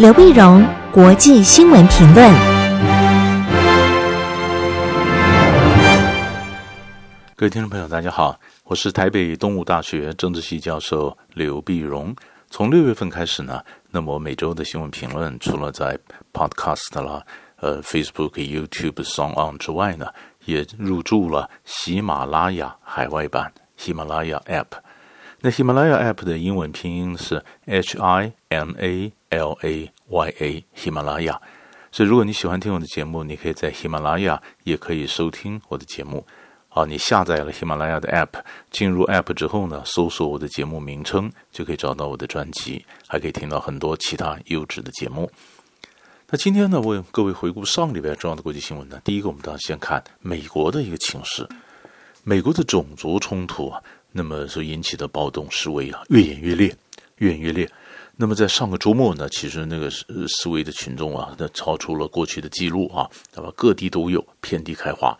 刘碧荣，国际新闻评论。各位听众朋友，大家好，我是台北东吴大学政治系教授刘碧荣。从六月份开始呢，那么我每周的新闻评论，除了在 Podcast 啦、呃 Facebook、YouTube、Song On 之外呢，也入驻了喜马拉雅海外版喜马拉雅 App。那喜马拉雅 App 的英文拼音是 H I M A L A Y A，喜马拉雅。所以如果你喜欢听我的节目，你可以在喜马拉雅也可以收听我的节目。好，你下载了喜马拉雅的 App，进入 App 之后呢，搜索我的节目名称，就可以找到我的专辑，还可以听到很多其他优质的节目。那今天呢，为各位回顾上礼拜重要的国际新闻呢，第一个我们当然先看美国的一个情势，美国的种族冲突啊。那么所引起的暴动示威啊，越演越烈，越演越烈。那么在上个周末呢，其实那个示威的群众啊，那超出了过去的记录啊，那么各地都有，遍地开花。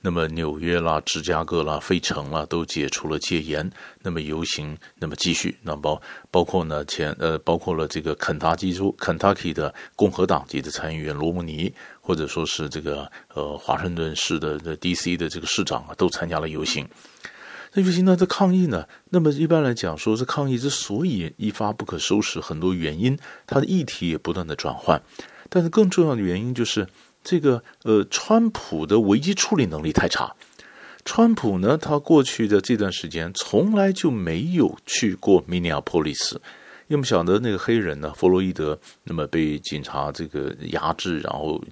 那么纽约啦、芝加哥啦、费城啦，都解除了戒严。那么游行，那么继续。那包包括呢前呃，包括了这个肯塔基州、肯塔基的共和党籍的参议员罗姆尼，或者说是这个呃华盛顿市的的 DC 的这个市长啊，都参加了游行。那游行呢，这抗议呢，那么一般来讲，说是抗议之所以一发不可收拾，很多原因，它的议题也不断的转换，但是更重要的原因就是这个呃，川普的危机处理能力太差。川普呢，他过去的这段时间从来就没有去过 miniapolis。因为我们晓得那个黑人呢，弗洛伊德，那么被警察这个压制，然后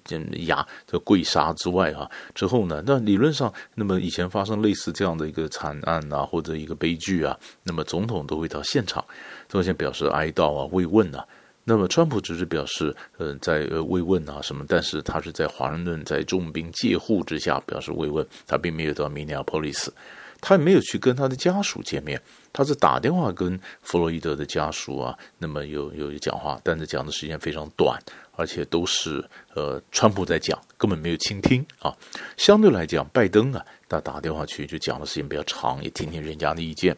压这跪杀之外啊，之后呢，那理论上，那么以前发生类似这样的一个惨案啊，或者一个悲剧啊，那么总统都会到现场，都先表示哀悼啊、慰问啊。那么川普只是表示，呃，在呃慰问啊什么，但是他是在华盛顿在重兵戒护之下表示慰问，他并没有到明尼阿波利斯。他也没有去跟他的家属见面，他是打电话跟弗洛伊德的家属啊，那么有有讲话，但是讲的时间非常短，而且都是呃川普在讲，根本没有倾听啊。相对来讲，拜登啊，他打电话去就讲的时间比较长，也听听人家的意见。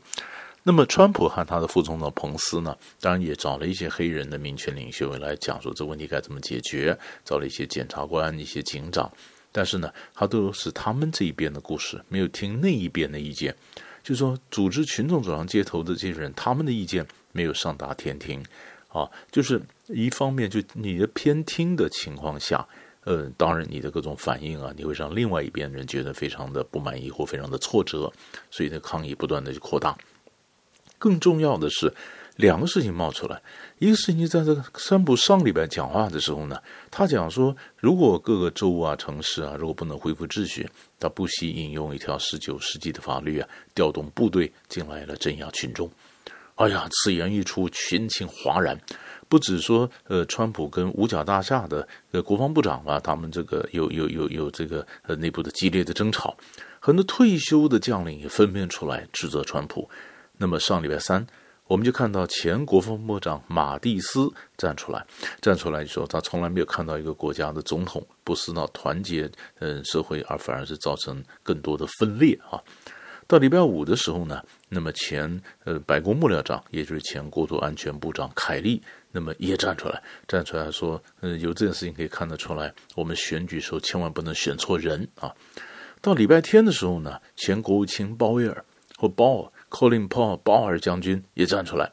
那么川普和他的副总统彭斯呢，当然也找了一些黑人的民权领袖来讲说这问题该怎么解决，找了一些检察官、一些警长。但是呢，他都是他们这一边的故事，没有听那一边的意见。就是说，组织群众走上街头的这些人，他们的意见没有上达天听啊。就是一方面，就你的偏听的情况下，呃，当然你的各种反应啊，你会让另外一边人觉得非常的不满意或非常的挫折，所以呢，抗议不断的去扩大。更重要的是。两个事情冒出来，一个事情在这个川普上礼拜讲话的时候呢，他讲说，如果各个州啊、城市啊，如果不能恢复秩序，他不惜引用一条十九世纪的法律啊，调动部队进来了镇压群众。哎呀，此言一出，群情哗然。不止说，呃，川普跟五角大厦的呃国防部长啊，他们这个有有有有这个呃内部的激烈的争吵，很多退休的将领也分辨出来指责川普。那么上礼拜三。我们就看到前国防部长马蒂斯站出来，站出来说，他从来没有看到一个国家的总统不是闹团结嗯社会，而反而是造成更多的分裂啊。到礼拜五的时候呢，那么前呃白宫幕僚长，也就是前国土安全部长凯利，那么也站出来，站出来说，嗯，由这件事情可以看得出来，我们选举时候千万不能选错人啊。到礼拜天的时候呢，前国务卿鲍威尔或鲍尔。Colin Powell 鲍尔将军也站出来。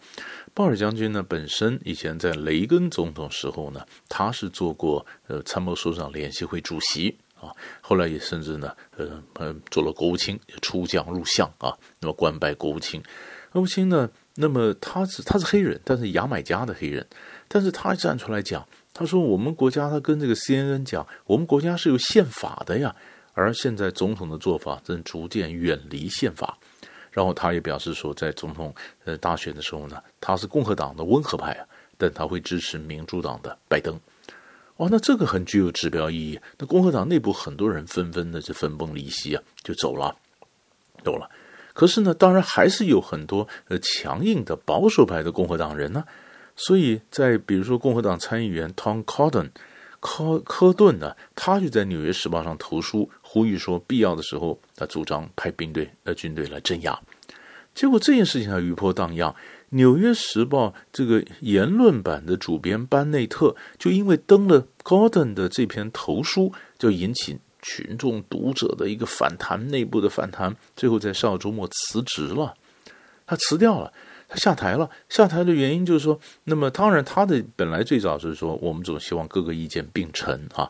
鲍尔将军呢，本身以前在雷根总统时候呢，他是做过呃参谋首长联席会主席啊，后来也甚至呢，呃呃做了国务卿，出将入相啊，那么官拜国务卿。国务卿呢，那么他是他是黑人，但是牙买加的黑人，但是他站出来讲，他说我们国家，他跟这个 CNN 讲，我们国家是有宪法的呀，而现在总统的做法正逐渐远离宪法。然后他也表示说，在总统呃大选的时候呢，他是共和党的温和派啊，但他会支持民主党的拜登。哇，那这个很具有指标意义。那共和党内部很多人纷纷的就分崩离析啊，就走了，走了。可是呢，当然还是有很多呃强硬的保守派的共和党人呢。所以在比如说共和党参议员 Tom Cotton。科科顿呢，他就在《纽约时报》上投书，呼吁说，必要的时候，他主张派兵队、呃军队来镇压。结果这件事情还余波荡漾，纽约时报这个言论版的主编班内特就因为登了 Gordon 的这篇投书，就引起群众读者的一个反弹，内部的反弹，最后在上周末辞职了。他辞掉了，他下台了。下台的原因就是说，那么当然他的本来最早是说，我们总希望各个意见并陈啊。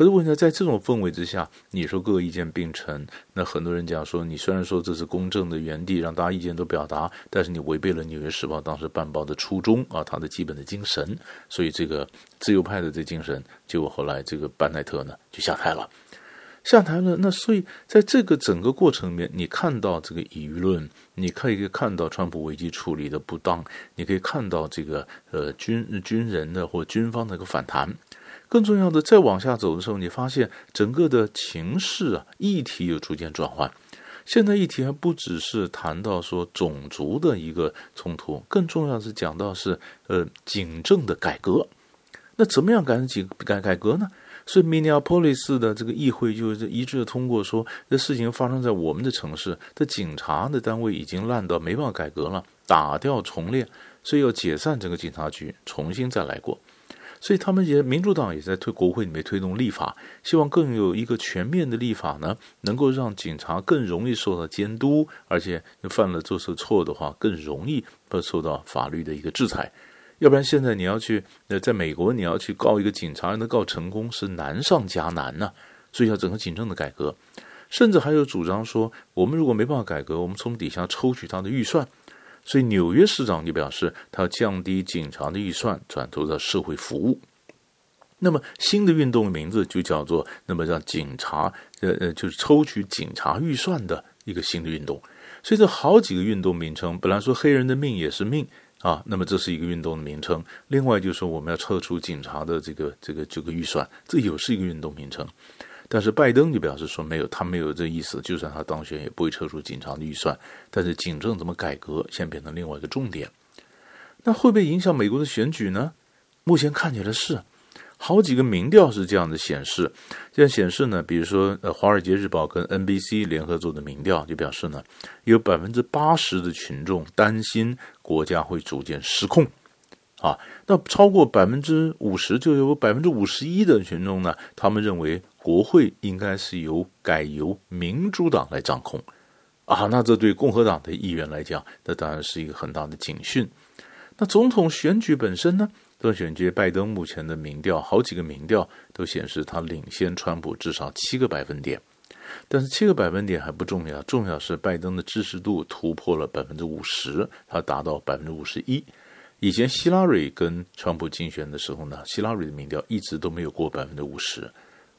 可是问题在这种氛围之下，你说各个意见并陈，那很多人讲说，你虽然说这是公正的原地，让大家意见都表达，但是你违背了《纽约时报》当时办报的初衷啊，它的基本的精神。所以这个自由派的这精神，结果后来这个班奈特呢就下台了，下台了。那所以在这个整个过程里面，你看到这个舆论，你可以看到川普危机处理的不当，你可以看到这个呃军军人的或军方的一个反弹。更重要的，再往下走的时候，你发现整个的情势啊，议题有逐渐转换。现在议题还不只是谈到说种族的一个冲突，更重要是讲到是呃警政的改革。那怎么样改警改改革呢？所以 miniapolis 的这个议会就是一致通过说，这事情发生在我们的城市，这警察的单位已经烂到没办法改革了，打掉重练，所以要解散整个警察局，重新再来过。所以他们也，民主党也在推国会里面推动立法，希望更有一个全面的立法呢，能够让警察更容易受到监督，而且犯了做错错的话，更容易受到法律的一个制裁。要不然现在你要去呃，在美国你要去告一个警察，能告成功是难上加难呢。所以要整个警政的改革，甚至还有主张说，我们如果没办法改革，我们从底下抽取他的预算。所以纽约市长就表示，他要降低警察的预算，转投到社会服务。那么新的运动的名字就叫做“那么让警察呃呃，就是抽取警察预算的一个新的运动”。所以这好几个运动名称，本来说黑人的命也是命啊，那么这是一个运动的名称。另外就是我们要撤除警察的这个这个这个预算，这又是一个运动名称。但是拜登就表示说没有，他没有这意思。就算他当选，也不会撤出警察的预算。但是警政怎么改革，现在变成另外一个重点。那会不会影响美国的选举呢？目前看起来是，好几个民调是这样的显示。这样显示呢，比如说呃，《华尔街日报》跟 NBC 联合做的民调就表示呢，有百分之八十的群众担心国家会逐渐失控。啊，那超过百分之五十，就有百分之五十一的群众呢，他们认为国会应该是由改由民主党来掌控。啊，那这对共和党的议员来讲，那当然是一个很大的警讯。那总统选举本身呢，总选举拜登目前的民调，好几个民调都显示他领先川普至少七个百分点。但是七个百分点还不重要，重要是拜登的支持度突破了百分之五十，他达到百分之五十一。以前希拉蕊跟川普竞选的时候呢，希拉蕊的民调一直都没有过百分之五十，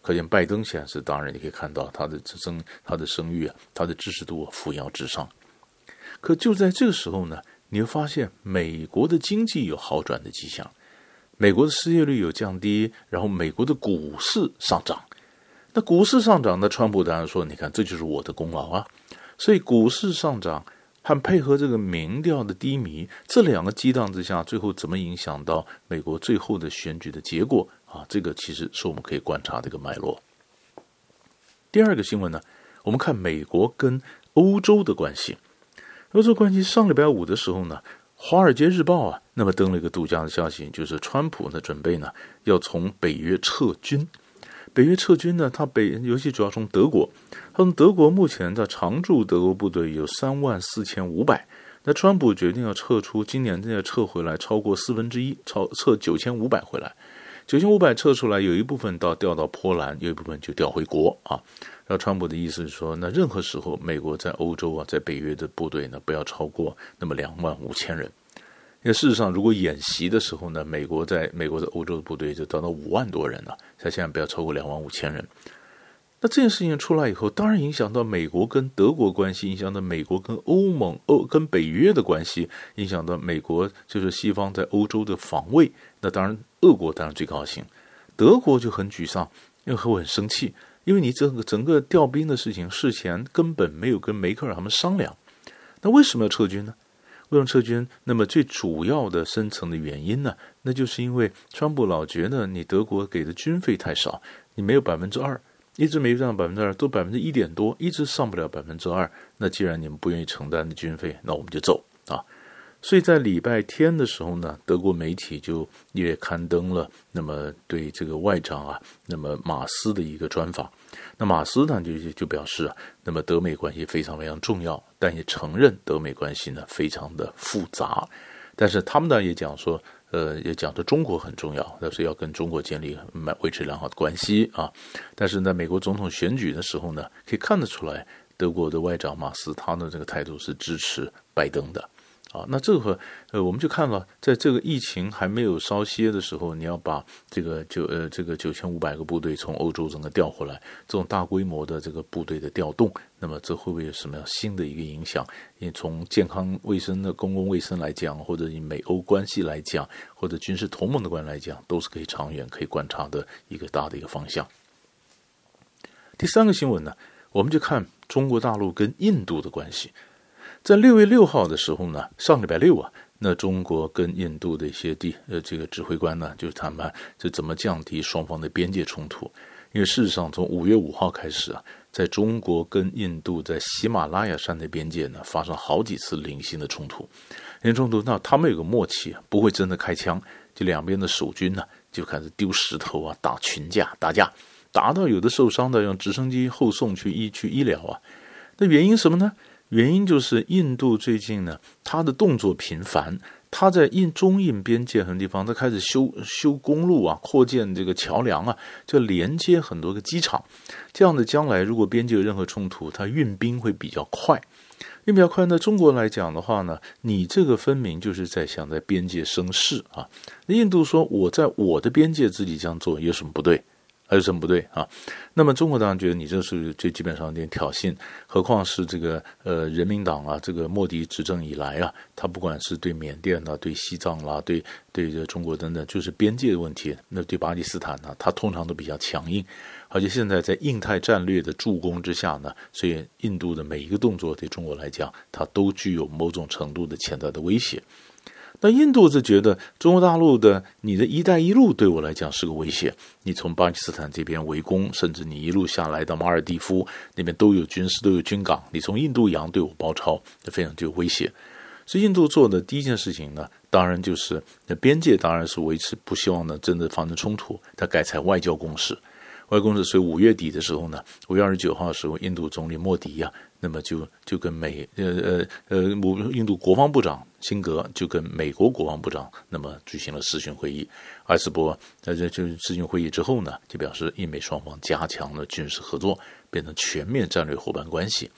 可见拜登现在是当然，你可以看到他的声他的声誉啊，他的支持度扶摇直上。可就在这个时候呢，你会发现美国的经济有好转的迹象，美国的失业率有降低，然后美国的股市上涨。那股市上涨，那川普当然说，你看这就是我的功劳啊，所以股市上涨。和配合这个民调的低迷，这两个激荡之下，最后怎么影响到美国最后的选举的结果啊？这个其实是我们可以观察的一个脉络。第二个新闻呢，我们看美国跟欧洲的关系。欧洲关系上礼拜五的时候呢，《华尔街日报》啊，那么登了一个独家的消息，就是川普呢准备呢要从北约撤军。北约撤军呢，他北尤其主要从德国。他们德国目前的常驻德国部队有三万四千五百，那川普决定要撤出，今年正在撤回来超过四分之一，超撤九千五百回来，九千五百撤出来，有一部分到调到波兰，有一部分就调回国啊。然后川普的意思是说，那任何时候美国在欧洲啊，在北约的部队呢，不要超过那么两万五千人。因为事实上，如果演习的时候呢，美国在美国的欧洲的部队就达到五万多人了，他现在不要超过两万五千人。那这件事情出来以后，当然影响到美国跟德国关系，影响到美国跟欧盟、欧跟北约的关系，影响到美国就是西方在欧洲的防卫。那当然，俄国当然最高兴，德国就很沮丧，因为和我很生气，因为你这个整个调兵的事情事前根本没有跟梅克尔他们商量。那为什么要撤军呢？为什么撤军？那么最主要的深层的原因呢，那就是因为川普老觉得你德国给的军费太少，你没有百分之二。一直没上百分之二，都百分之一点多，一直上不了百分之二。那既然你们不愿意承担的军费，那我们就走啊。所以在礼拜天的时候呢，德国媒体就也刊登了那么对这个外长啊，那么马斯的一个专访。那马斯呢就就表示啊，那么德美关系非常非常重要，但也承认德美关系呢非常的复杂。但是他们呢也讲说，呃，也讲说中国很重要，但是要跟中国建立维持良好的关系啊。但是呢美国总统选举的时候呢，可以看得出来，德国的外长马斯他的这个态度是支持拜登的。啊，那这个呃，我们就看了，在这个疫情还没有稍歇的时候，你要把这个九呃这个九千五百个部队从欧洲整个调回来，这种大规模的这个部队的调动，那么这会不会有什么样新的一个影响？因为从健康卫生的公共卫生来讲，或者以美欧关系来讲，或者军事同盟的关来讲，都是可以长远可以观察的一个大的一个方向。第三个新闻呢，我们就看中国大陆跟印度的关系。在六月六号的时候呢，上礼拜六啊，那中国跟印度的一些地呃这个指挥官呢，就谈判就怎么降低双方的边界冲突。因为事实上，从五月五号开始啊，在中国跟印度在喜马拉雅山的边界呢，发生好几次零星的冲突。零冲突，那他们有个默契，不会真的开枪，就两边的守军呢，就开始丢石头啊，打群架、打架，打到有的受伤的用直升机后送去医去医疗啊。那原因什么呢？原因就是印度最近呢，他的动作频繁，他在印中印边界很多地方，他开始修修公路啊，扩建这个桥梁啊，就连接很多个机场，这样的将来如果边界有任何冲突，他运兵会比较快，运比较快。那中国来讲的话呢，你这个分明就是在想在边界生事啊。印度说我在我的边界自己这样做有什么不对？还有什么不对啊？那么中国当然觉得你这是最基本上有点挑衅，何况是这个呃人民党啊，这个莫迪执政以来啊，他不管是对缅甸啊、对西藏啦、对对这中国等等，就是边界的问题，那对巴基斯坦呢，他通常都比较强硬，而且现在在印太战略的助攻之下呢，所以印度的每一个动作对中国来讲，它都具有某种程度的潜在的威胁。那印度是觉得中国大陆的你的一带一路对我来讲是个威胁。你从巴基斯坦这边围攻，甚至你一路下来到马尔地夫那边都有军事都有军港，你从印度洋对我包抄，这非常具有威胁。所以印度做的第一件事情呢，当然就是那边界当然是维持，不希望呢真的发生冲突，他改采外交攻势。外交攻势，所以五月底的时候呢，五月二十九号的时候，印度总理莫迪呀、那么就就跟美呃呃呃，印度国防部长辛格就跟美国国防部长那么举行了视讯会议。艾斯伯在这就视讯会议之后呢，就表示印美双方加强了军事合作，变成全面战略伙伴关系。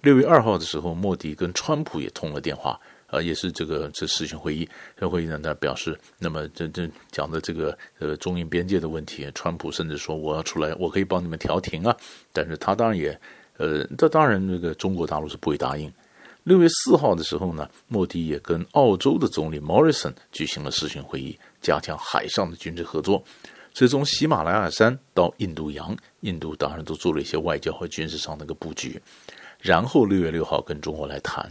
六月二号的时候，莫迪跟川普也通了电话，啊，也是这个这视讯会议。这会议呢，他表示，那么这这讲的这个呃中印边界的问题，川普甚至说我要出来，我可以帮你们调停啊。但是他当然也。呃，这当然，那个中国大陆是不会答应。六月四号的时候呢，莫迪也跟澳洲的总理 Morrison 举行了视讯会议，加强海上的军事合作。所以从喜马拉雅山到印度洋，印度当然都做了一些外交和军事上的一个布局。然后六月六号跟中国来谈，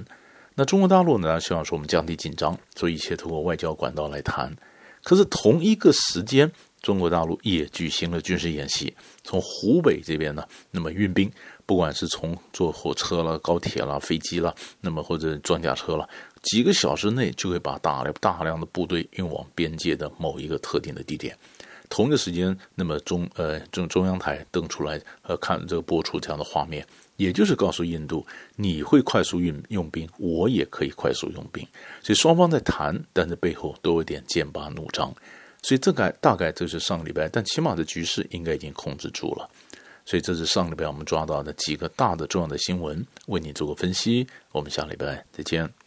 那中国大陆呢，希望说我们降低紧张，所以一切通过外交管道来谈。可是同一个时间，中国大陆也举行了军事演习，从湖北这边呢，那么运兵。不管是从坐火车了、高铁了、飞机了，那么或者装甲车了，几个小时内就会把大量大量的部队运往边界的某一个特定的地点。同一个时间，那么中呃中中央台登出来呃看这个播出这样的画面，也就是告诉印度，你会快速运用兵，我也可以快速用兵。所以双方在谈，但是背后都有点剑拔弩张。所以这个大概这是上个礼拜，但起码的局势应该已经控制住了。所以这是上礼拜我们抓到的几个大的重要的新闻，为你做个分析。我们下礼拜再见。